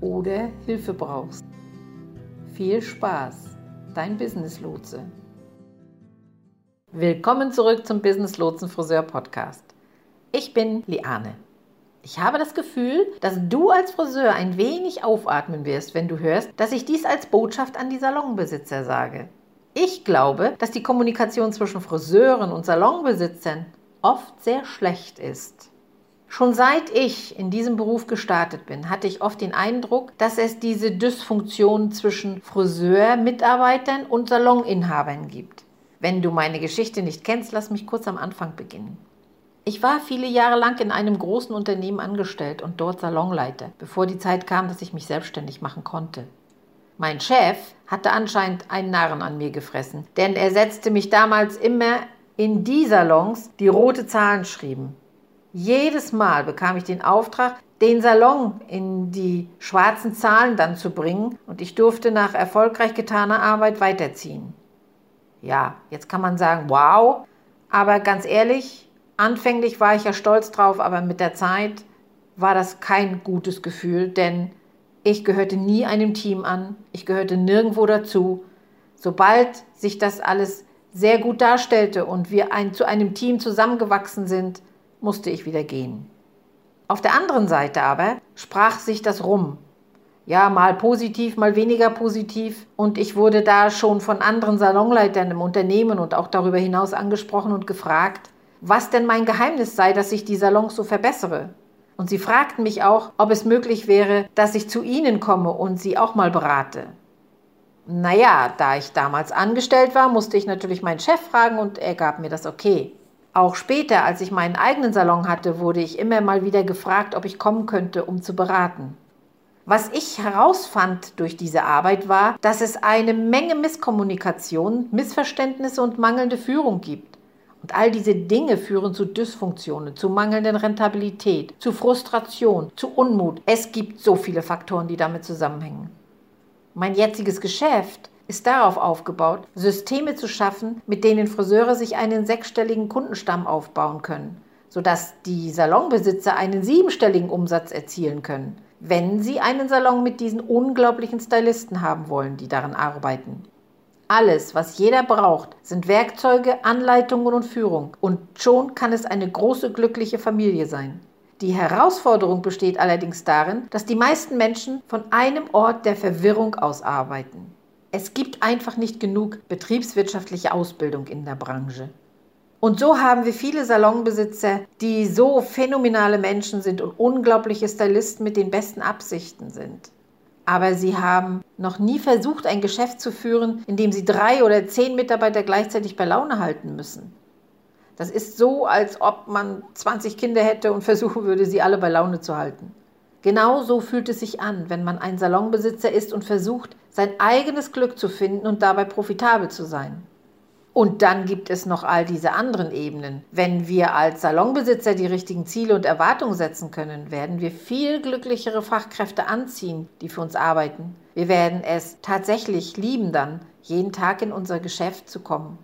oder Hilfe brauchst. Viel Spaß, dein Business Lotse. Willkommen zurück zum Business Lotsen Friseur Podcast. Ich bin Liane. Ich habe das Gefühl, dass du als Friseur ein wenig aufatmen wirst, wenn du hörst, dass ich dies als Botschaft an die Salonbesitzer sage. Ich glaube, dass die Kommunikation zwischen Friseuren und Salonbesitzern oft sehr schlecht ist. Schon seit ich in diesem Beruf gestartet bin, hatte ich oft den Eindruck, dass es diese Dysfunktion zwischen Friseur-Mitarbeitern und Saloninhabern gibt. Wenn du meine Geschichte nicht kennst, lass mich kurz am Anfang beginnen. Ich war viele Jahre lang in einem großen Unternehmen angestellt und dort Salonleiter, bevor die Zeit kam, dass ich mich selbstständig machen konnte. Mein Chef hatte anscheinend einen Narren an mir gefressen, denn er setzte mich damals immer in die Salons, die rote Zahlen schrieben. Jedes Mal bekam ich den Auftrag, den Salon in die schwarzen Zahlen dann zu bringen und ich durfte nach erfolgreich getaner Arbeit weiterziehen. Ja, jetzt kann man sagen, wow, aber ganz ehrlich, anfänglich war ich ja stolz drauf, aber mit der Zeit war das kein gutes Gefühl, denn ich gehörte nie einem Team an, ich gehörte nirgendwo dazu. Sobald sich das alles sehr gut darstellte und wir ein, zu einem Team zusammengewachsen sind, musste ich wieder gehen. Auf der anderen Seite aber sprach sich das rum. Ja, mal positiv, mal weniger positiv. Und ich wurde da schon von anderen Salonleitern im Unternehmen und auch darüber hinaus angesprochen und gefragt, was denn mein Geheimnis sei, dass ich die Salons so verbessere. Und sie fragten mich auch, ob es möglich wäre, dass ich zu ihnen komme und sie auch mal berate. Naja, da ich damals angestellt war, musste ich natürlich meinen Chef fragen und er gab mir das okay. Auch später, als ich meinen eigenen Salon hatte, wurde ich immer mal wieder gefragt, ob ich kommen könnte, um zu beraten. Was ich herausfand durch diese Arbeit war, dass es eine Menge Misskommunikation, Missverständnisse und mangelnde Führung gibt. Und all diese Dinge führen zu Dysfunktionen, zu mangelnden Rentabilität, zu Frustration, zu Unmut. Es gibt so viele Faktoren, die damit zusammenhängen. Mein jetziges Geschäft ist darauf aufgebaut, Systeme zu schaffen, mit denen Friseure sich einen sechsstelligen Kundenstamm aufbauen können, sodass die Salonbesitzer einen siebenstelligen Umsatz erzielen können, wenn sie einen Salon mit diesen unglaublichen Stylisten haben wollen, die daran arbeiten. Alles, was jeder braucht, sind Werkzeuge, Anleitungen und Führung. Und schon kann es eine große glückliche Familie sein. Die Herausforderung besteht allerdings darin, dass die meisten Menschen von einem Ort der Verwirrung aus arbeiten. Es gibt einfach nicht genug betriebswirtschaftliche Ausbildung in der Branche. Und so haben wir viele Salonbesitzer, die so phänomenale Menschen sind und unglaubliche Stylisten mit den besten Absichten sind. Aber sie haben noch nie versucht, ein Geschäft zu führen, in dem sie drei oder zehn Mitarbeiter gleichzeitig bei Laune halten müssen. Das ist so, als ob man 20 Kinder hätte und versuchen würde, sie alle bei Laune zu halten. Genau so fühlt es sich an, wenn man ein Salonbesitzer ist und versucht, sein eigenes Glück zu finden und dabei profitabel zu sein. Und dann gibt es noch all diese anderen Ebenen. Wenn wir als Salonbesitzer die richtigen Ziele und Erwartungen setzen können, werden wir viel glücklichere Fachkräfte anziehen, die für uns arbeiten. Wir werden es tatsächlich lieben dann, jeden Tag in unser Geschäft zu kommen.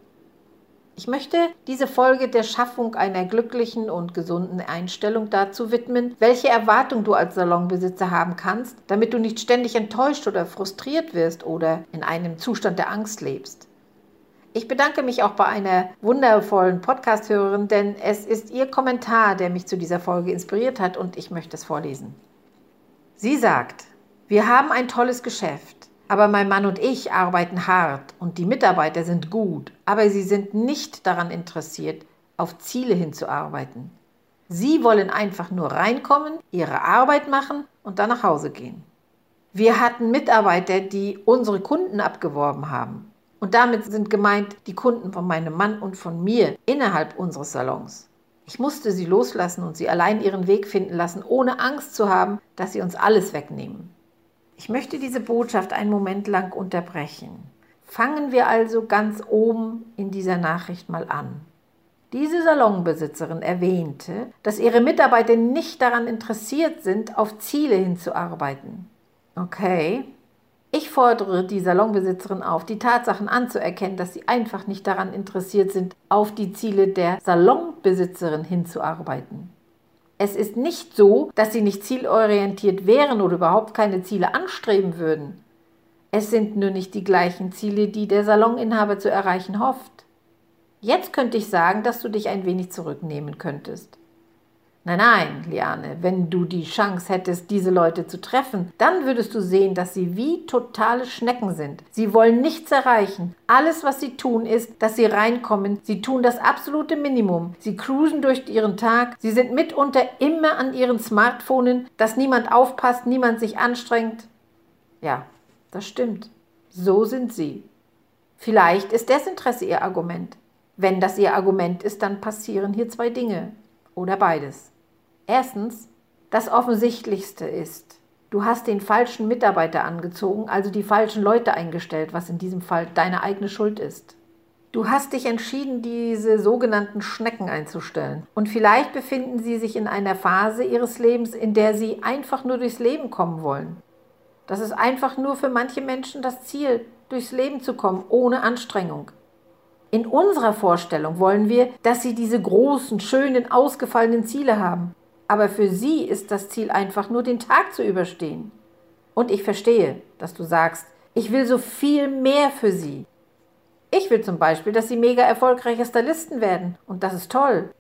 Ich möchte diese Folge der Schaffung einer glücklichen und gesunden Einstellung dazu widmen, welche Erwartung du als Salonbesitzer haben kannst, damit du nicht ständig enttäuscht oder frustriert wirst oder in einem Zustand der Angst lebst. Ich bedanke mich auch bei einer wundervollen Podcast-Hörerin, denn es ist ihr Kommentar, der mich zu dieser Folge inspiriert hat und ich möchte es vorlesen. Sie sagt, wir haben ein tolles Geschäft, Aber mein Mann und ich arbeiten hart und die Mitarbeiter sind gut, aber sie sind nicht daran interessiert, auf Ziele hinzuarbeiten. Sie wollen einfach nur reinkommen, ihre Arbeit machen und dann nach Hause gehen. Wir hatten Mitarbeiter, die unsere Kunden abgeworben haben. Und damit sind gemeint die Kunden von meinem Mann und von mir innerhalb unseres Salons. Ich musste sie loslassen und sie allein ihren Weg finden lassen, ohne Angst zu haben, dass sie uns alles wegnehmen. Ich möchte diese Botschaft einen Moment lang unterbrechen. Fangen wir also ganz oben in dieser Nachricht mal an. Diese Salonbesitzerin erwähnte, dass ihre Mitarbeiter nicht daran interessiert sind, auf Ziele hinzuarbeiten. Okay. Ich fordere die Salonbesitzerin auf, die Tatsachen anzuerkennen, dass sie einfach nicht daran interessiert sind, auf die Ziele der Salonbesitzerin hinzuarbeiten. Es ist nicht so, dass sie nicht zielorientiert wären oder überhaupt keine Ziele anstreben würden. Es sind nur nicht die gleichen Ziele, die der Saloninhaber zu erreichen hofft. Jetzt könnte ich sagen, dass du dich ein wenig zurücknehmen könntest. Nein, nein, Liane, wenn du die Chance hättest, diese Leute zu treffen, dann würdest du sehen, dass sie wie totale Schnecken sind. Sie wollen nichts erreichen. Alles, was sie tun, ist, dass sie reinkommen. Sie tun das absolute Minimum. Sie cruisen durch ihren Tag. Sie sind mitunter immer an ihren Smartphones, dass niemand aufpasst, niemand sich anstrengt. Ja, das stimmt. So sind sie. Vielleicht ist Desinteresse ihr Argument. Wenn das ihr Argument ist, dann passieren hier zwei Dinge. Oder beides. Erstens, das Offensichtlichste ist, du hast den falschen Mitarbeiter angezogen, also die falschen Leute eingestellt, was in diesem Fall deine eigene Schuld ist. Du hast dich entschieden, diese sogenannten Schnecken einzustellen. Und vielleicht befinden sie sich in einer Phase ihres Lebens, in der sie einfach nur durchs Leben kommen wollen. Das ist einfach nur für manche Menschen das Ziel, durchs Leben zu kommen, ohne Anstrengung. In unserer Vorstellung wollen wir, dass sie diese großen, schönen, ausgefallenen Ziele haben. Aber für sie ist das Ziel einfach nur, den Tag zu überstehen. Und ich verstehe, dass du sagst, ich will so viel mehr für sie. Ich will zum Beispiel, dass sie mega erfolgreiche Stylisten werden. Und das ist toll.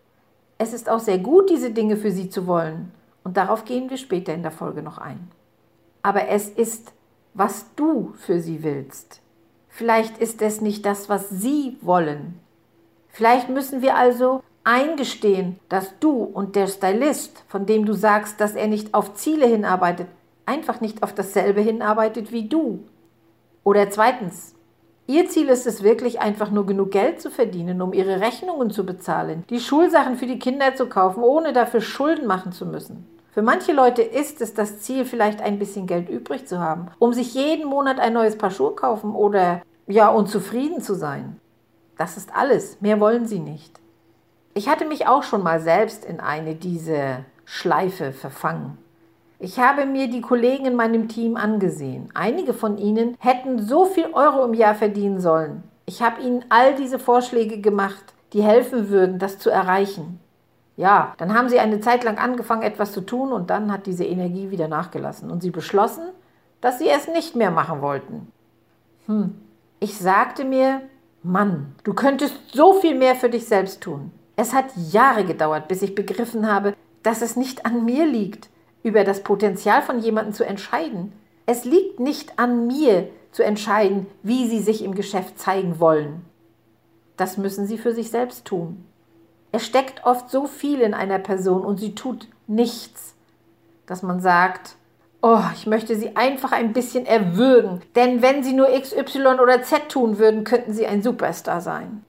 Es ist auch sehr gut, diese Dinge für sie zu wollen. Und darauf gehen wir später in der Folge noch ein. Aber es ist, was du für sie willst. Vielleicht ist es nicht das, was sie wollen. Vielleicht müssen wir also eingestehen, dass du und der Stylist, von dem du sagst, dass er nicht auf Ziele hinarbeitet, einfach nicht auf dasselbe hinarbeitet wie du. Oder zweitens, ihr Ziel ist es wirklich einfach nur genug Geld zu verdienen, um ihre Rechnungen zu bezahlen, die Schulsachen für die Kinder zu kaufen, ohne dafür Schulden machen zu müssen. Für manche Leute ist es das Ziel, vielleicht ein bisschen Geld übrig zu haben, um sich jeden Monat ein neues Paar Schuhe kaufen oder ja, und zufrieden zu sein. Das ist alles, mehr wollen sie nicht. Ich hatte mich auch schon mal selbst in eine diese Schleife verfangen. Ich habe mir die Kollegen in meinem Team angesehen. Einige von ihnen hätten so viel Euro im Jahr verdienen sollen. Ich habe ihnen all diese Vorschläge gemacht, die helfen würden, das zu erreichen. Ja, dann haben sie eine Zeit lang angefangen, etwas zu tun und dann hat diese Energie wieder nachgelassen und sie beschlossen, dass sie es nicht mehr machen wollten. Hm, ich sagte mir, Mann, du könntest so viel mehr für dich selbst tun. Es hat Jahre gedauert, bis ich begriffen habe, dass es nicht an mir liegt, über das Potenzial von jemandem zu entscheiden. Es liegt nicht an mir zu entscheiden, wie sie sich im Geschäft zeigen wollen. Das müssen sie für sich selbst tun. Es steckt oft so viel in einer Person und sie tut nichts, dass man sagt, oh, ich möchte sie einfach ein bisschen erwürgen, denn wenn sie nur X, Y oder Z tun würden, könnten sie ein Superstar sein.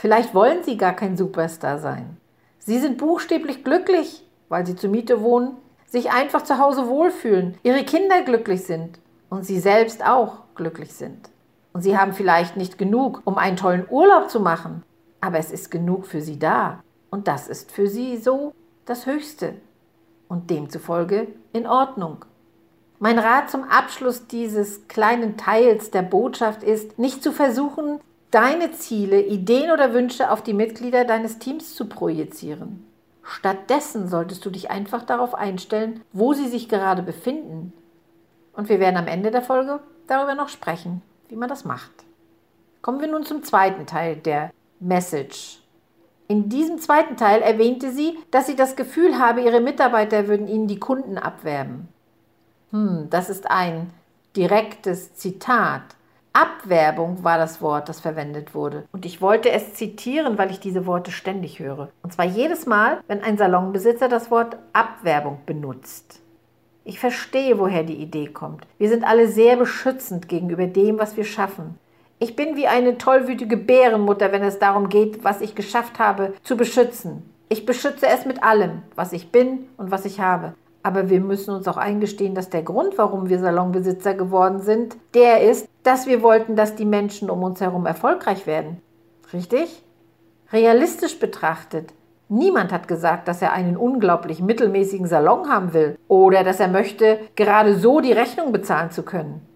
Vielleicht wollen sie gar kein Superstar sein. Sie sind buchstäblich glücklich, weil sie zur Miete wohnen, sich einfach zu Hause wohlfühlen, ihre Kinder glücklich sind und sie selbst auch glücklich sind. Und sie haben vielleicht nicht genug, um einen tollen Urlaub zu machen, aber es ist genug für sie da. Und das ist für sie so das Höchste und demzufolge in Ordnung. Mein Rat zum Abschluss dieses kleinen Teils der Botschaft ist, nicht zu versuchen, deine Ziele, Ideen oder Wünsche auf die Mitglieder deines Teams zu projizieren. Stattdessen solltest du dich einfach darauf einstellen, wo sie sich gerade befinden. Und wir werden am Ende der Folge darüber noch sprechen, wie man das macht. Kommen wir nun zum zweiten Teil der Message. In diesem zweiten Teil erwähnte sie, dass sie das Gefühl habe, ihre Mitarbeiter würden ihnen die Kunden abwerben. Hm, das ist ein direktes Zitat. Abwerbung war das Wort, das verwendet wurde. Und ich wollte es zitieren, weil ich diese Worte ständig höre. Und zwar jedes Mal, wenn ein Salonbesitzer das Wort Abwerbung benutzt. Ich verstehe, woher die Idee kommt. Wir sind alle sehr beschützend gegenüber dem, was wir schaffen. Ich bin wie eine tollwütige Bärenmutter, wenn es darum geht, was ich geschafft habe, zu beschützen. Ich beschütze es mit allem, was ich bin und was ich habe. Aber wir müssen uns auch eingestehen, dass der Grund, warum wir Salonbesitzer geworden sind, der ist, dass wir wollten, dass die Menschen um uns herum erfolgreich werden. Richtig? Realistisch betrachtet, niemand hat gesagt, dass er einen unglaublich mittelmäßigen Salon haben will oder dass er möchte, gerade so die Rechnung bezahlen zu können.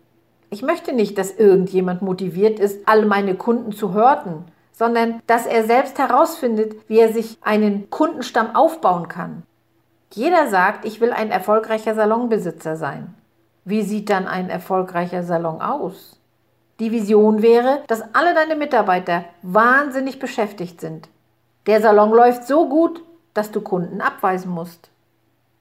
Ich möchte nicht, dass irgendjemand motiviert ist, alle meine Kunden zu hörten, sondern dass er selbst herausfindet, wie er sich einen Kundenstamm aufbauen kann. Jeder sagt, ich will ein erfolgreicher Salonbesitzer sein. Wie sieht dann ein erfolgreicher Salon aus? Die Vision wäre, dass alle deine Mitarbeiter wahnsinnig beschäftigt sind. Der Salon läuft so gut, dass du Kunden abweisen musst.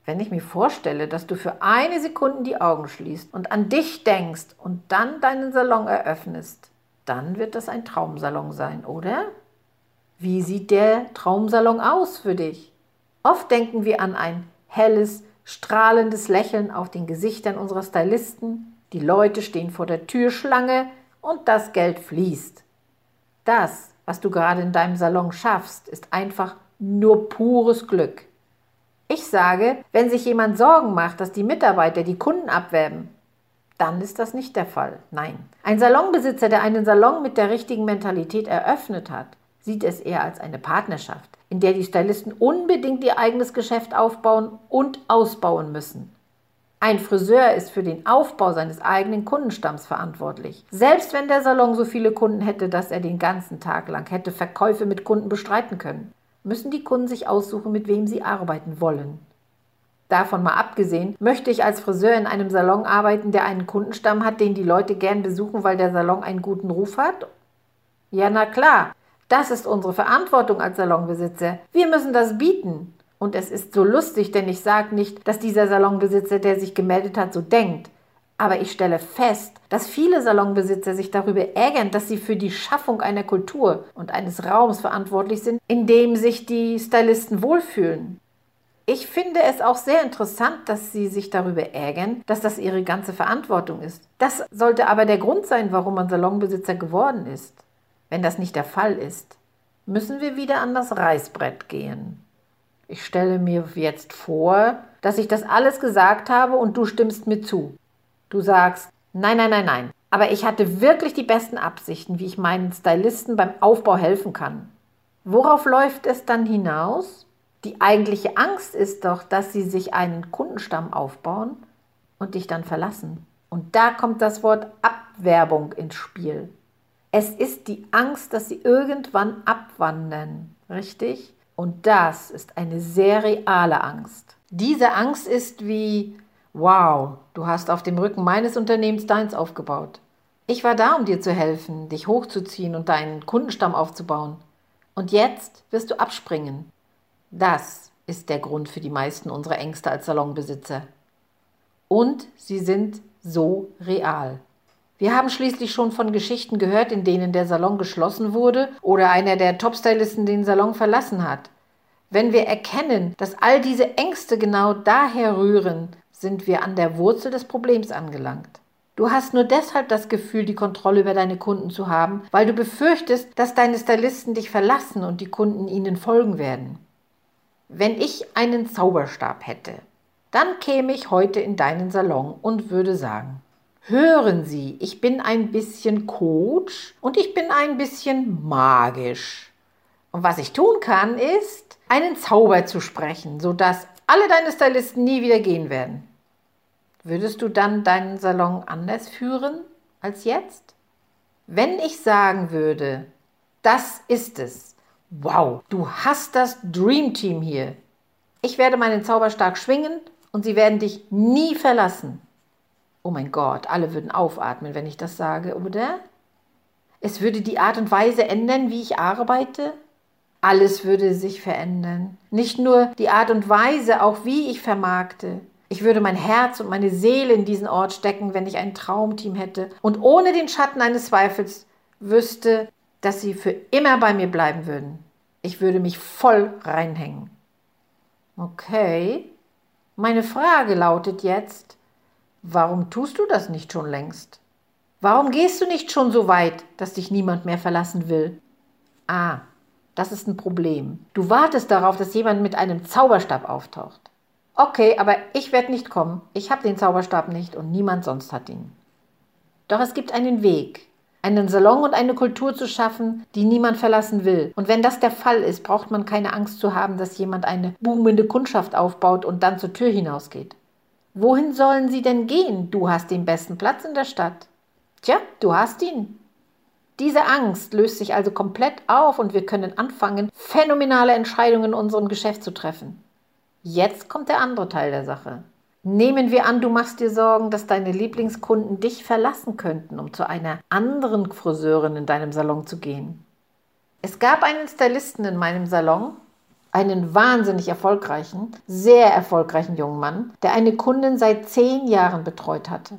Wenn ich mir vorstelle, dass du für eine Sekunde die Augen schließt und an dich denkst und dann deinen Salon eröffnest, dann wird das ein Traumsalon sein, oder? Wie sieht der Traumsalon aus für dich? Oft denken wir an ein helles, strahlendes Lächeln auf den Gesichtern unserer Stylisten. Die Leute stehen vor der Türschlange und das Geld fließt. Das, was du gerade in deinem Salon schaffst, ist einfach nur pures Glück. Ich sage, wenn sich jemand Sorgen macht, dass die Mitarbeiter die Kunden abwerben, dann ist das nicht der Fall. Nein. Ein Salonbesitzer, der einen Salon mit der richtigen Mentalität eröffnet hat, sieht es eher als eine Partnerschaft, in der die Stylisten unbedingt ihr eigenes Geschäft aufbauen und ausbauen müssen. Ein Friseur ist für den Aufbau seines eigenen Kundenstamms verantwortlich. Selbst wenn der Salon so viele Kunden hätte, dass er den ganzen Tag lang hätte Verkäufe mit Kunden bestreiten können, müssen die Kunden sich aussuchen, mit wem sie arbeiten wollen. Davon mal abgesehen, möchte ich als Friseur in einem Salon arbeiten, der einen Kundenstamm hat, den die Leute gern besuchen, weil der Salon einen guten Ruf hat? Ja, na klar. Das ist unsere Verantwortung als Salonbesitzer. Wir müssen das bieten. Und es ist so lustig, denn ich sage nicht, dass dieser Salonbesitzer, der sich gemeldet hat, so denkt. Aber ich stelle fest, dass viele Salonbesitzer sich darüber ärgern, dass sie für die Schaffung einer Kultur und eines Raums verantwortlich sind, in dem sich die Stylisten wohlfühlen. Ich finde es auch sehr interessant, dass Sie sich darüber ärgern, dass das Ihre ganze Verantwortung ist. Das sollte aber der Grund sein, warum man Salonbesitzer geworden ist. Wenn das nicht der Fall ist, müssen wir wieder an das Reißbrett gehen. Ich stelle mir jetzt vor, dass ich das alles gesagt habe und du stimmst mir zu. Du sagst, nein, nein, nein, nein, aber ich hatte wirklich die besten Absichten, wie ich meinen Stylisten beim Aufbau helfen kann. Worauf läuft es dann hinaus? Die eigentliche Angst ist doch, dass sie sich einen Kundenstamm aufbauen und dich dann verlassen. Und da kommt das Wort Abwerbung ins Spiel. Es ist die Angst, dass sie irgendwann abwandern, richtig? Und das ist eine sehr reale Angst. Diese Angst ist wie, wow, du hast auf dem Rücken meines Unternehmens deins aufgebaut. Ich war da, um dir zu helfen, dich hochzuziehen und deinen Kundenstamm aufzubauen. Und jetzt wirst du abspringen. Das ist der Grund für die meisten unserer Ängste als Salonbesitzer. Und sie sind so real. Wir haben schließlich schon von Geschichten gehört, in denen der Salon geschlossen wurde oder einer der Topstylisten den Salon verlassen hat. Wenn wir erkennen, dass all diese Ängste genau daher rühren, sind wir an der Wurzel des Problems angelangt. Du hast nur deshalb das Gefühl, die Kontrolle über deine Kunden zu haben, weil du befürchtest, dass deine Stylisten dich verlassen und die Kunden ihnen folgen werden. Wenn ich einen Zauberstab hätte, dann käme ich heute in deinen Salon und würde sagen, Hören Sie, ich bin ein bisschen Coach und ich bin ein bisschen magisch. Und was ich tun kann, ist, einen Zauber zu sprechen, sodass alle deine Stylisten nie wieder gehen werden. Würdest du dann deinen Salon anders führen als jetzt? Wenn ich sagen würde, das ist es. Wow, du hast das Dream Team hier. Ich werde meinen Zauber stark schwingen und sie werden dich nie verlassen. Oh mein Gott, alle würden aufatmen, wenn ich das sage, oder? Es würde die Art und Weise ändern, wie ich arbeite. Alles würde sich verändern. Nicht nur die Art und Weise, auch wie ich vermarkte. Ich würde mein Herz und meine Seele in diesen Ort stecken, wenn ich ein Traumteam hätte und ohne den Schatten eines Zweifels wüsste, dass sie für immer bei mir bleiben würden. Ich würde mich voll reinhängen. Okay. Meine Frage lautet jetzt, warum tust du das nicht schon längst? Warum gehst du nicht schon so weit, dass dich niemand mehr verlassen will? Ah, das ist ein Problem. Du wartest darauf, dass jemand mit einem Zauberstab auftaucht. Okay, aber ich werde nicht kommen. Ich habe den Zauberstab nicht und niemand sonst hat ihn. Doch es gibt einen Weg, einen Salon und eine Kultur zu schaffen, die niemand verlassen will. Und wenn das der Fall ist, braucht man keine Angst zu haben, dass jemand eine boomende Kundschaft aufbaut und dann zur Tür hinausgeht. Wohin sollen sie denn gehen? Du hast den besten Platz in der Stadt. Tja, du hast ihn. Diese Angst löst sich also komplett auf und wir können anfangen, phänomenale Entscheidungen in unserem Geschäft zu treffen. Jetzt kommt der andere Teil der Sache. Nehmen wir an, du machst dir Sorgen, dass deine Lieblingskunden dich verlassen könnten, um zu einer anderen Friseurin in deinem Salon zu gehen. Es gab einen Stylisten in meinem Salon, einen wahnsinnig erfolgreichen, sehr erfolgreichen jungen Mann, der eine Kundin seit zehn Jahren betreut hatte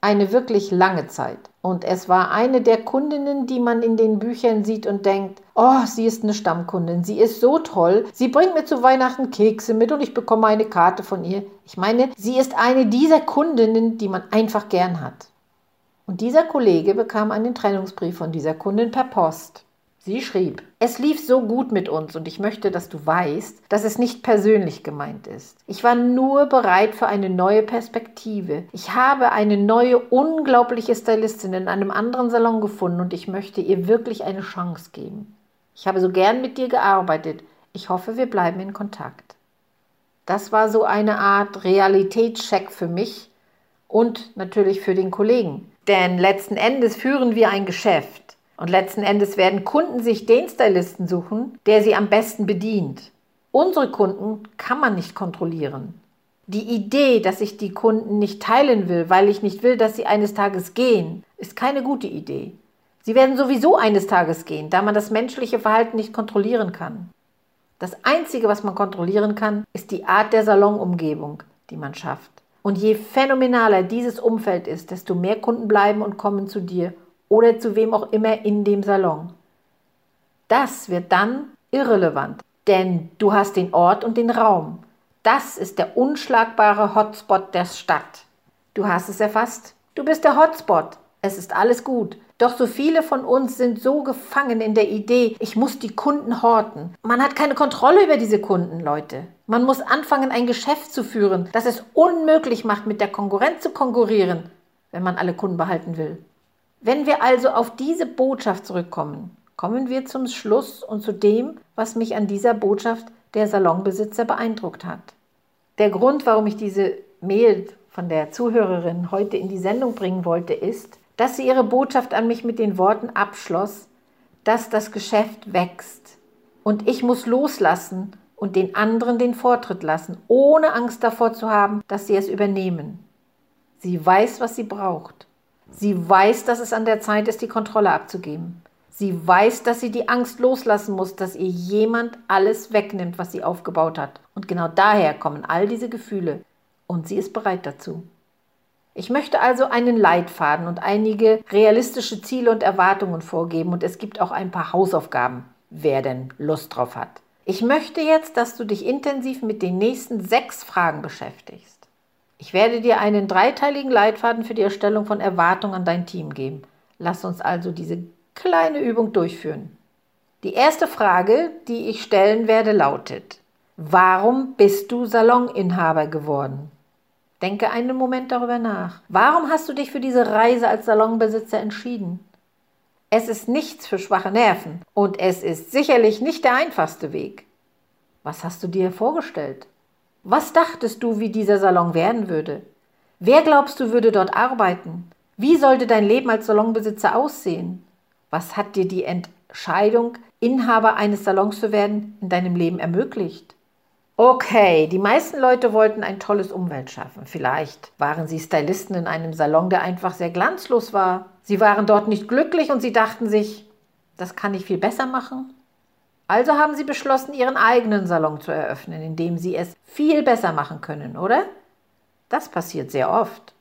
eine wirklich lange Zeit. Und es war eine der Kundinnen, die man in den Büchern sieht und denkt, oh, sie ist eine Stammkundin, sie ist so toll, sie bringt mir zu Weihnachten Kekse mit und ich bekomme eine Karte von ihr. Ich meine, sie ist eine dieser Kundinnen, die man einfach gern hat. Und dieser Kollege bekam einen Trennungsbrief von dieser Kundin per Post. Sie schrieb, es lief so gut mit uns und ich möchte, dass du weißt, dass es nicht persönlich gemeint ist. Ich war nur bereit für eine neue Perspektive. Ich habe eine neue, unglaubliche Stylistin in einem anderen Salon gefunden und ich möchte ihr wirklich eine Chance geben. Ich habe so gern mit dir gearbeitet. Ich hoffe, wir bleiben in Kontakt. Das war so eine Art Realitätscheck für mich und natürlich für den Kollegen. Denn letzten Endes führen wir ein Geschäft. Und letzten Endes werden Kunden sich den Stylisten suchen, der sie am besten bedient. Unsere Kunden kann man nicht kontrollieren. Die Idee, dass ich die Kunden nicht teilen will, weil ich nicht will, dass sie eines Tages gehen, ist keine gute Idee. Sie werden sowieso eines Tages gehen, da man das menschliche Verhalten nicht kontrollieren kann. Das Einzige, was man kontrollieren kann, ist die Art der Salonumgebung, die man schafft. Und je phänomenaler dieses Umfeld ist, desto mehr Kunden bleiben und kommen zu dir oder zu wem auch immer in dem Salon. Das wird dann irrelevant, denn du hast den Ort und den Raum. Das ist der unschlagbare Hotspot der Stadt. Du hast es erfasst. Du bist der Hotspot. Es ist alles gut. Doch so viele von uns sind so gefangen in der Idee, ich muss die Kunden horten. Man hat keine Kontrolle über diese Kunden, Leute. Man muss anfangen, ein Geschäft zu führen, das es unmöglich macht, mit der Konkurrenz zu konkurrieren, wenn man alle Kunden behalten will. Wenn wir also auf diese Botschaft zurückkommen, kommen wir zum Schluss und zu dem, was mich an dieser Botschaft der Salonbesitzer beeindruckt hat. Der Grund, warum ich diese Mail von der Zuhörerin heute in die Sendung bringen wollte, ist, dass sie ihre Botschaft an mich mit den Worten abschloss, dass das Geschäft wächst und ich muss loslassen und den anderen den Vortritt lassen, ohne Angst davor zu haben, dass sie es übernehmen. Sie weiß, was sie braucht. Sie weiß, dass es an der Zeit ist, die Kontrolle abzugeben. Sie weiß, dass sie die Angst loslassen muss, dass ihr jemand alles wegnimmt, was sie aufgebaut hat. Und genau daher kommen all diese Gefühle. Und sie ist bereit dazu. Ich möchte also einen Leitfaden und einige realistische Ziele und Erwartungen vorgeben und es gibt auch ein paar Hausaufgaben, wer denn Lust drauf hat. Ich möchte jetzt, dass du dich intensiv mit den nächsten sechs Fragen beschäftigst. Ich werde dir einen dreiteiligen Leitfaden für die Erstellung von Erwartungen an dein Team geben. Lass uns also diese kleine Übung durchführen. Die erste Frage, die ich stellen werde, lautet, warum bist du Saloninhaber geworden? Denke einen Moment darüber nach. Warum hast du dich für diese Reise als Salonbesitzer entschieden? Es ist nichts für schwache Nerven und es ist sicherlich nicht der einfachste Weg. Was hast du dir vorgestellt? Was dachtest du, wie dieser Salon werden würde? Wer glaubst du würde dort arbeiten? Wie sollte dein Leben als Salonbesitzer aussehen? Was hat dir die Entscheidung, Inhaber eines Salons zu werden, in deinem Leben ermöglicht? Okay, die meisten Leute wollten ein tolles Umwelt schaffen. Vielleicht waren sie Stylisten in einem Salon, der einfach sehr glanzlos war. Sie waren dort nicht glücklich und sie dachten sich, das kann ich viel besser machen. Also haben sie beschlossen, ihren eigenen Salon zu eröffnen, in dem sie es viel besser machen können, oder? Das passiert sehr oft.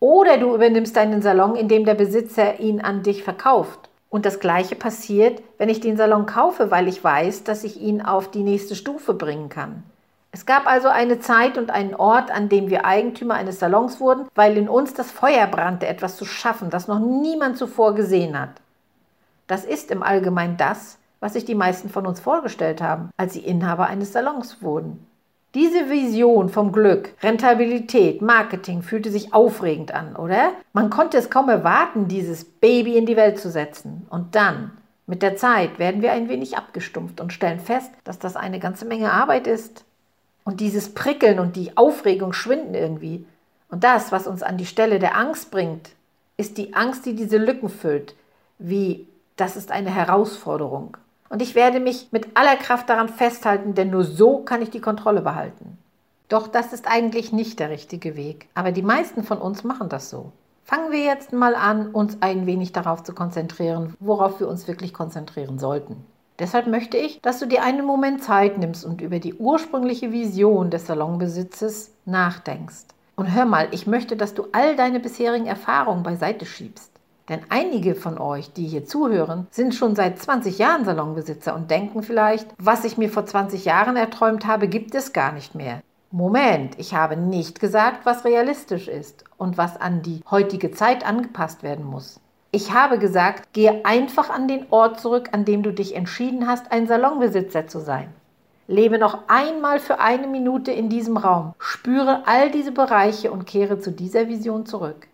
Oder du übernimmst deinen Salon, indem der Besitzer ihn an dich verkauft. Und das gleiche passiert, wenn ich den Salon kaufe, weil ich weiß, dass ich ihn auf die nächste Stufe bringen kann. Es gab also eine Zeit und einen Ort, an dem wir Eigentümer eines Salons wurden, weil in uns das Feuer brannte, etwas zu schaffen, das noch niemand zuvor gesehen hat. Das ist im Allgemeinen das, was sich die meisten von uns vorgestellt haben, als sie Inhaber eines Salons wurden. Diese Vision vom Glück, Rentabilität, Marketing fühlte sich aufregend an, oder? Man konnte es kaum erwarten, dieses Baby in die Welt zu setzen. Und dann, mit der Zeit, werden wir ein wenig abgestumpft und stellen fest, dass das eine ganze Menge Arbeit ist. Und dieses Prickeln und die Aufregung schwinden irgendwie. Und das, was uns an die Stelle der Angst bringt, ist die Angst, die diese Lücken füllt. Wie, das ist eine Herausforderung. Und ich werde mich mit aller Kraft daran festhalten, denn nur so kann ich die Kontrolle behalten. Doch das ist eigentlich nicht der richtige Weg. Aber die meisten von uns machen das so. Fangen wir jetzt mal an, uns ein wenig darauf zu konzentrieren, worauf wir uns wirklich konzentrieren sollten. Deshalb möchte ich, dass du dir einen Moment Zeit nimmst und über die ursprüngliche Vision des Salonbesitzes nachdenkst. Und hör mal, ich möchte, dass du all deine bisherigen Erfahrungen beiseite schiebst. Denn einige von euch, die hier zuhören, sind schon seit 20 Jahren Salonbesitzer und denken vielleicht, was ich mir vor 20 Jahren erträumt habe, gibt es gar nicht mehr. Moment, ich habe nicht gesagt, was realistisch ist und was an die heutige Zeit angepasst werden muss. Ich habe gesagt, gehe einfach an den Ort zurück, an dem du dich entschieden hast, ein Salonbesitzer zu sein. Lebe noch einmal für eine Minute in diesem Raum, spüre all diese Bereiche und kehre zu dieser Vision zurück.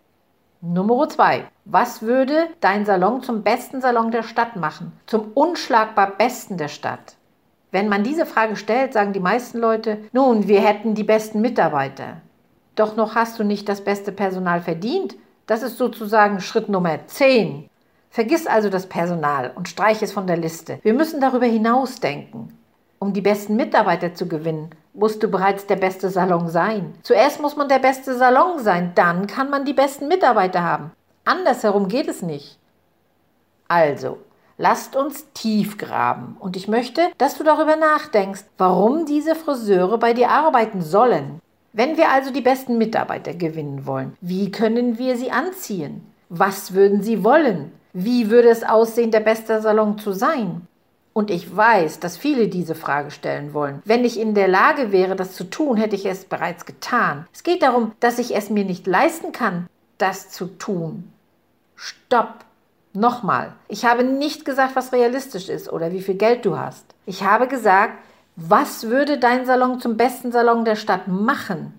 Nummer zwei. Was würde dein Salon zum besten Salon der Stadt machen? Zum unschlagbar besten der Stadt? Wenn man diese Frage stellt, sagen die meisten Leute, nun, wir hätten die besten Mitarbeiter. Doch noch hast du nicht das beste Personal verdient. Das ist sozusagen Schritt Nummer 10. Vergiss also das Personal und streich es von der Liste. Wir müssen darüber hinaus denken. Um die besten Mitarbeiter zu gewinnen, musst du bereits der beste Salon sein. Zuerst muss man der beste Salon sein, dann kann man die besten Mitarbeiter haben. Andersherum geht es nicht. Also, lasst uns tief graben und ich möchte, dass du darüber nachdenkst, warum diese Friseure bei dir arbeiten sollen. Wenn wir also die besten Mitarbeiter gewinnen wollen, wie können wir sie anziehen? Was würden sie wollen? Wie würde es aussehen, der beste Salon zu sein? Und ich weiß, dass viele diese Frage stellen wollen. Wenn ich in der Lage wäre, das zu tun, hätte ich es bereits getan. Es geht darum, dass ich es mir nicht leisten kann, das zu tun. Stopp. Nochmal. Ich habe nicht gesagt, was realistisch ist oder wie viel Geld du hast. Ich habe gesagt, was würde dein Salon zum besten Salon der Stadt machen?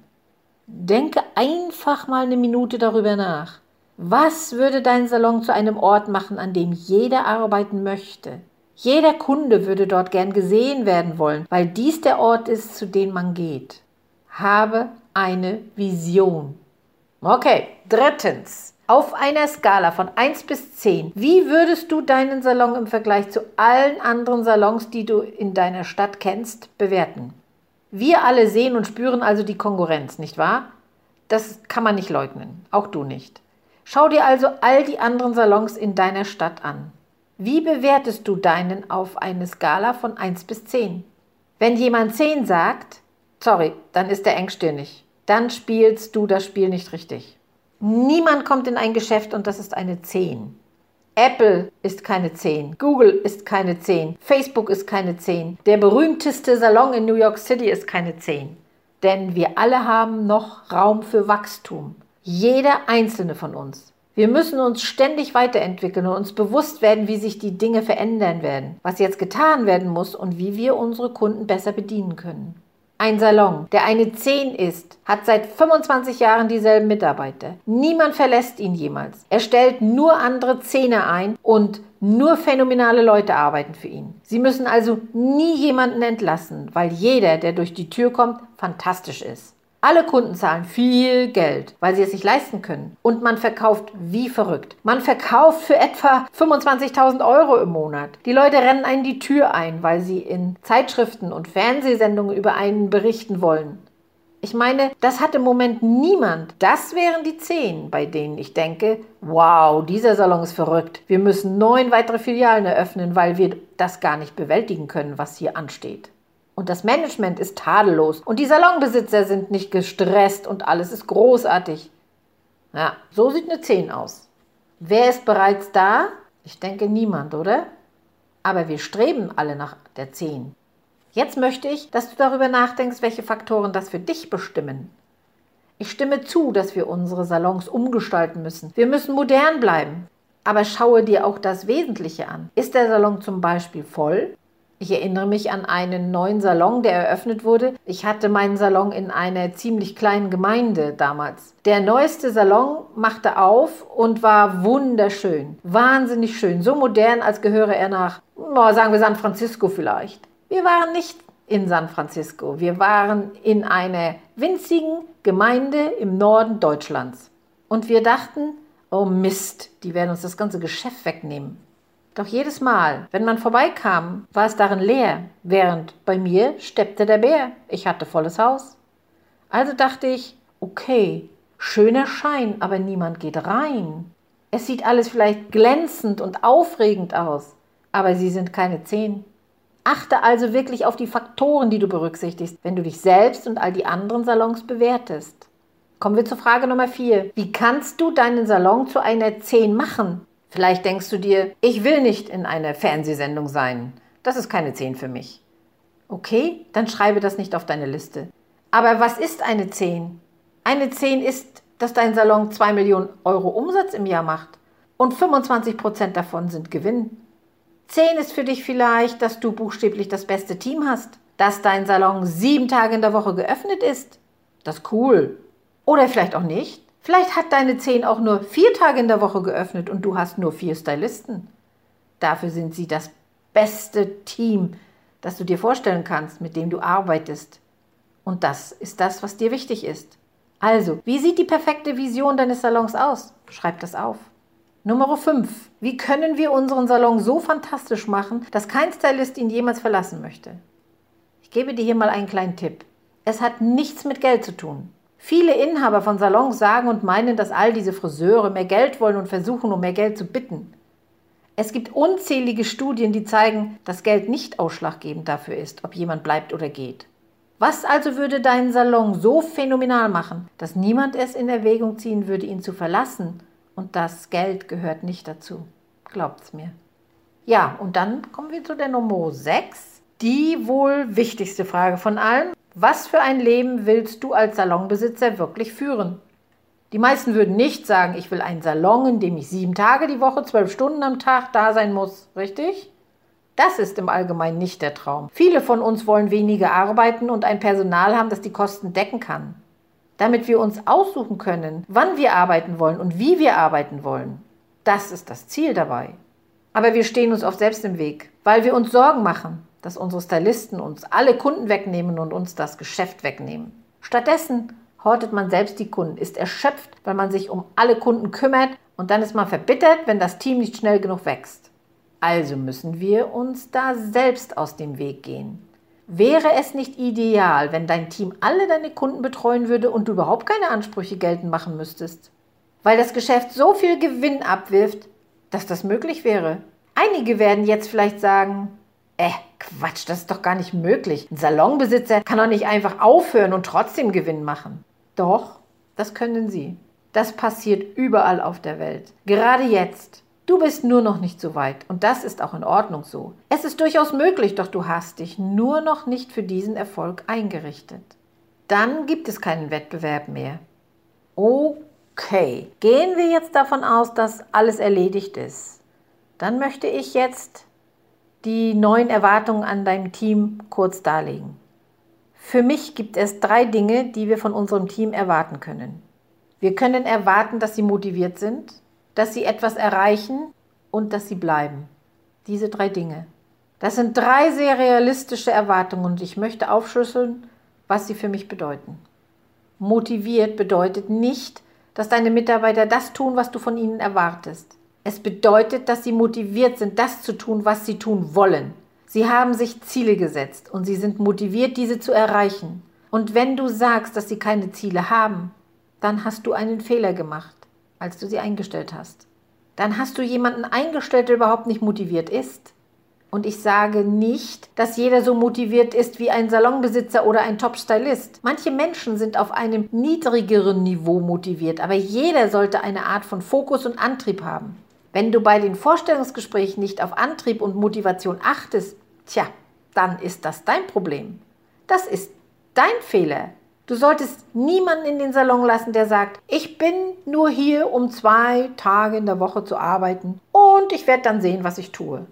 Denke einfach mal eine Minute darüber nach. Was würde dein Salon zu einem Ort machen, an dem jeder arbeiten möchte? Jeder Kunde würde dort gern gesehen werden wollen, weil dies der Ort ist, zu dem man geht. Habe eine Vision. Okay, drittens. Auf einer Skala von 1 bis 10, wie würdest du deinen Salon im Vergleich zu allen anderen Salons, die du in deiner Stadt kennst, bewerten? Wir alle sehen und spüren also die Konkurrenz, nicht wahr? Das kann man nicht leugnen, auch du nicht. Schau dir also all die anderen Salons in deiner Stadt an. Wie bewertest du deinen auf eine Skala von 1 bis 10? Wenn jemand 10 sagt, sorry, dann ist er engstirnig. Dann spielst du das Spiel nicht richtig. Niemand kommt in ein Geschäft und das ist eine 10. Apple ist keine 10, Google ist keine 10, Facebook ist keine 10, der berühmteste Salon in New York City ist keine 10. Denn wir alle haben noch Raum für Wachstum. Jeder einzelne von uns. Wir müssen uns ständig weiterentwickeln und uns bewusst werden, wie sich die Dinge verändern werden, was jetzt getan werden muss und wie wir unsere Kunden besser bedienen können. Ein Salon, der eine 10 ist, hat seit 25 Jahren dieselben Mitarbeiter. Niemand verlässt ihn jemals. Er stellt nur andere Zähne ein und nur phänomenale Leute arbeiten für ihn. Sie müssen also nie jemanden entlassen, weil jeder, der durch die Tür kommt, fantastisch ist. Alle Kunden zahlen viel Geld, weil sie es sich leisten können. Und man verkauft wie verrückt. Man verkauft für etwa 25.000 Euro im Monat. Die Leute rennen einen die Tür ein, weil sie in Zeitschriften und Fernsehsendungen über einen berichten wollen. Ich meine, das hat im Moment niemand. Das wären die zehn, bei denen ich denke, wow, dieser Salon ist verrückt. Wir müssen neun weitere Filialen eröffnen, weil wir das gar nicht bewältigen können, was hier ansteht. Und das Management ist tadellos. Und die Salonbesitzer sind nicht gestresst und alles ist großartig. Ja, so sieht eine 10 aus. Wer ist bereits da? Ich denke niemand, oder? Aber wir streben alle nach der 10. Jetzt möchte ich, dass du darüber nachdenkst, welche Faktoren das für dich bestimmen. Ich stimme zu, dass wir unsere Salons umgestalten müssen. Wir müssen modern bleiben. Aber schaue dir auch das Wesentliche an. Ist der Salon zum Beispiel voll? Ich erinnere mich an einen neuen Salon, der eröffnet wurde. Ich hatte meinen Salon in einer ziemlich kleinen Gemeinde damals. Der neueste Salon machte auf und war wunderschön. Wahnsinnig schön. So modern, als gehöre er nach, sagen wir San Francisco vielleicht. Wir waren nicht in San Francisco. Wir waren in einer winzigen Gemeinde im Norden Deutschlands. Und wir dachten, oh Mist, die werden uns das ganze Geschäft wegnehmen. Doch jedes Mal, wenn man vorbeikam, war es darin leer, während bei mir steppte der Bär. Ich hatte volles Haus. Also dachte ich, okay, schöner Schein, aber niemand geht rein. Es sieht alles vielleicht glänzend und aufregend aus, aber sie sind keine zehn. Achte also wirklich auf die Faktoren, die du berücksichtigst, wenn du dich selbst und all die anderen Salons bewertest. Kommen wir zur Frage Nummer vier. Wie kannst du deinen Salon zu einer 10 machen? Vielleicht denkst du dir, ich will nicht in einer Fernsehsendung sein. Das ist keine 10 für mich. Okay, dann schreibe das nicht auf deine Liste. Aber was ist eine 10? Eine 10 ist, dass dein Salon 2 Millionen Euro Umsatz im Jahr macht und 25 Prozent davon sind Gewinn. 10 ist für dich vielleicht, dass du buchstäblich das beste Team hast, dass dein Salon sieben Tage in der Woche geöffnet ist. Das ist cool. Oder vielleicht auch nicht. Vielleicht hat deine 10 auch nur vier Tage in der Woche geöffnet und du hast nur vier Stylisten. Dafür sind sie das beste Team, das du dir vorstellen kannst, mit dem du arbeitest. Und das ist das, was dir wichtig ist. Also, wie sieht die perfekte Vision deines Salons aus? Schreib das auf. Nummer 5. Wie können wir unseren Salon so fantastisch machen, dass kein Stylist ihn jemals verlassen möchte? Ich gebe dir hier mal einen kleinen Tipp. Es hat nichts mit Geld zu tun. Viele Inhaber von Salons sagen und meinen, dass all diese Friseure mehr Geld wollen und versuchen, um mehr Geld zu bitten. Es gibt unzählige Studien, die zeigen, dass Geld nicht ausschlaggebend dafür ist, ob jemand bleibt oder geht. Was also würde deinen Salon so phänomenal machen, dass niemand es in Erwägung ziehen würde, ihn zu verlassen? Und das Geld gehört nicht dazu. Glaubt's mir. Ja, und dann kommen wir zu der Nummer 6. Die wohl wichtigste Frage von allen. Was für ein Leben willst du als Salonbesitzer wirklich führen? Die meisten würden nicht sagen, ich will einen Salon, in dem ich sieben Tage die Woche, zwölf Stunden am Tag da sein muss, richtig? Das ist im Allgemeinen nicht der Traum. Viele von uns wollen weniger arbeiten und ein Personal haben, das die Kosten decken kann. Damit wir uns aussuchen können, wann wir arbeiten wollen und wie wir arbeiten wollen. Das ist das Ziel dabei. Aber wir stehen uns oft selbst im Weg, weil wir uns Sorgen machen, dass unsere Stylisten uns alle Kunden wegnehmen und uns das Geschäft wegnehmen. Stattdessen hortet man selbst die Kunden, ist erschöpft, weil man sich um alle Kunden kümmert und dann ist man verbittert, wenn das Team nicht schnell genug wächst. Also müssen wir uns da selbst aus dem Weg gehen. Wäre es nicht ideal, wenn dein Team alle deine Kunden betreuen würde und du überhaupt keine Ansprüche geltend machen müsstest? Weil das Geschäft so viel Gewinn abwirft, dass das möglich wäre. Einige werden jetzt vielleicht sagen, äh, Quatsch, das ist doch gar nicht möglich. Ein Salonbesitzer kann doch nicht einfach aufhören und trotzdem Gewinn machen. Doch, das können sie. Das passiert überall auf der Welt. Gerade jetzt. Du bist nur noch nicht so weit und das ist auch in Ordnung so. Es ist durchaus möglich, doch du hast dich nur noch nicht für diesen Erfolg eingerichtet. Dann gibt es keinen Wettbewerb mehr. Okay, gehen wir jetzt davon aus, dass alles erledigt ist. Dann möchte ich jetzt die neuen Erwartungen an dein Team kurz darlegen. Für mich gibt es drei Dinge, die wir von unserem Team erwarten können. Wir können erwarten, dass sie motiviert sind, dass sie etwas erreichen und dass sie bleiben. Diese drei Dinge. Das sind drei sehr realistische Erwartungen und ich möchte aufschlüsseln, was sie für mich bedeuten. Motiviert bedeutet nicht, dass deine Mitarbeiter das tun, was du von ihnen erwartest. Es bedeutet, dass sie motiviert sind, das zu tun, was sie tun wollen. Sie haben sich Ziele gesetzt und sie sind motiviert, diese zu erreichen. Und wenn du sagst, dass sie keine Ziele haben, dann hast du einen Fehler gemacht, als du sie eingestellt hast. Dann hast du jemanden eingestellt, der überhaupt nicht motiviert ist. Und ich sage nicht, dass jeder so motiviert ist wie ein Salonbesitzer oder ein Top-Stylist. Manche Menschen sind auf einem niedrigeren Niveau motiviert, aber jeder sollte eine Art von Fokus und Antrieb haben. Wenn du bei den Vorstellungsgesprächen nicht auf Antrieb und Motivation achtest, tja, dann ist das dein Problem. Das ist dein Fehler. Du solltest niemanden in den Salon lassen, der sagt, ich bin nur hier, um zwei Tage in der Woche zu arbeiten und ich werde dann sehen, was ich tue.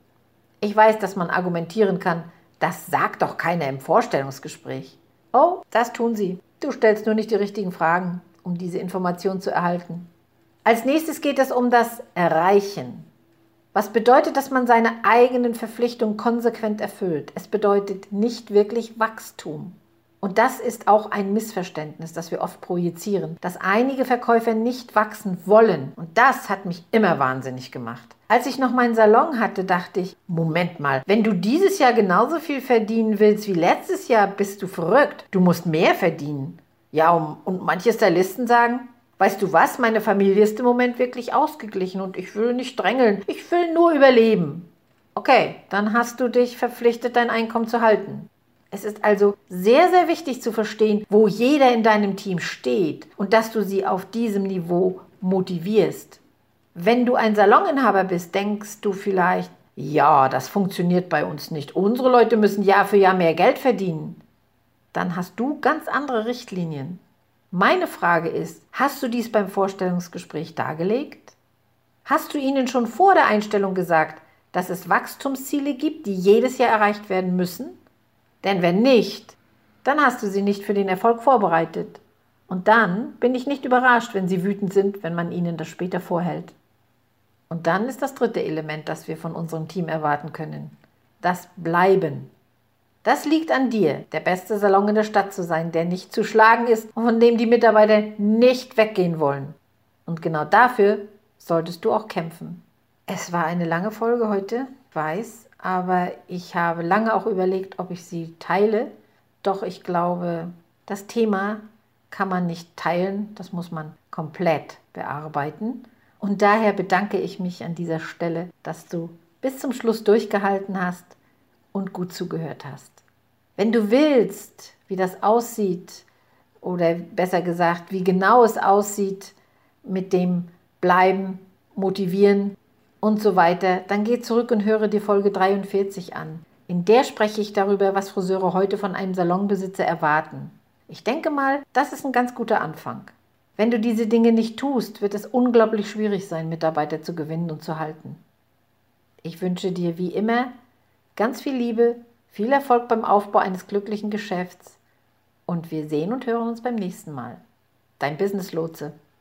Ich weiß, dass man argumentieren kann, das sagt doch keiner im Vorstellungsgespräch. Oh, das tun sie. Du stellst nur nicht die richtigen Fragen, um diese Information zu erhalten. Als nächstes geht es um das Erreichen. Was bedeutet, dass man seine eigenen Verpflichtungen konsequent erfüllt? Es bedeutet nicht wirklich Wachstum. Und das ist auch ein Missverständnis, das wir oft projizieren, dass einige Verkäufer nicht wachsen wollen. Und das hat mich immer wahnsinnig gemacht. Als ich noch meinen Salon hatte, dachte ich, Moment mal, wenn du dieses Jahr genauso viel verdienen willst wie letztes Jahr, bist du verrückt. Du musst mehr verdienen. Ja, und manche Stylisten sagen, weißt du was, meine Familie ist im Moment wirklich ausgeglichen und ich will nicht drängeln, ich will nur überleben. Okay, dann hast du dich verpflichtet, dein Einkommen zu halten. Es ist also sehr, sehr wichtig zu verstehen, wo jeder in deinem Team steht und dass du sie auf diesem Niveau motivierst. Wenn du ein Saloninhaber bist, denkst du vielleicht, ja, das funktioniert bei uns nicht. Unsere Leute müssen Jahr für Jahr mehr Geld verdienen. Dann hast du ganz andere Richtlinien. Meine Frage ist, hast du dies beim Vorstellungsgespräch dargelegt? Hast du ihnen schon vor der Einstellung gesagt, dass es Wachstumsziele gibt, die jedes Jahr erreicht werden müssen? Denn wenn nicht, dann hast du sie nicht für den Erfolg vorbereitet. Und dann bin ich nicht überrascht, wenn sie wütend sind, wenn man ihnen das später vorhält. Und dann ist das dritte Element, das wir von unserem Team erwarten können. Das Bleiben. Das liegt an dir, der beste Salon in der Stadt zu sein, der nicht zu schlagen ist und von dem die Mitarbeiter nicht weggehen wollen. Und genau dafür solltest du auch kämpfen. Es war eine lange Folge heute, weiß, aber ich habe lange auch überlegt, ob ich sie teile. Doch ich glaube, das Thema kann man nicht teilen, das muss man komplett bearbeiten. Und daher bedanke ich mich an dieser Stelle, dass du bis zum Schluss durchgehalten hast und gut zugehört hast. Wenn du willst, wie das aussieht, oder besser gesagt, wie genau es aussieht mit dem Bleiben, Motivieren, und so weiter, dann geh zurück und höre dir Folge 43 an. In der spreche ich darüber, was Friseure heute von einem Salonbesitzer erwarten. Ich denke mal, das ist ein ganz guter Anfang. Wenn du diese Dinge nicht tust, wird es unglaublich schwierig sein, Mitarbeiter zu gewinnen und zu halten. Ich wünsche dir wie immer ganz viel Liebe, viel Erfolg beim Aufbau eines glücklichen Geschäfts und wir sehen und hören uns beim nächsten Mal. Dein Business Lotse.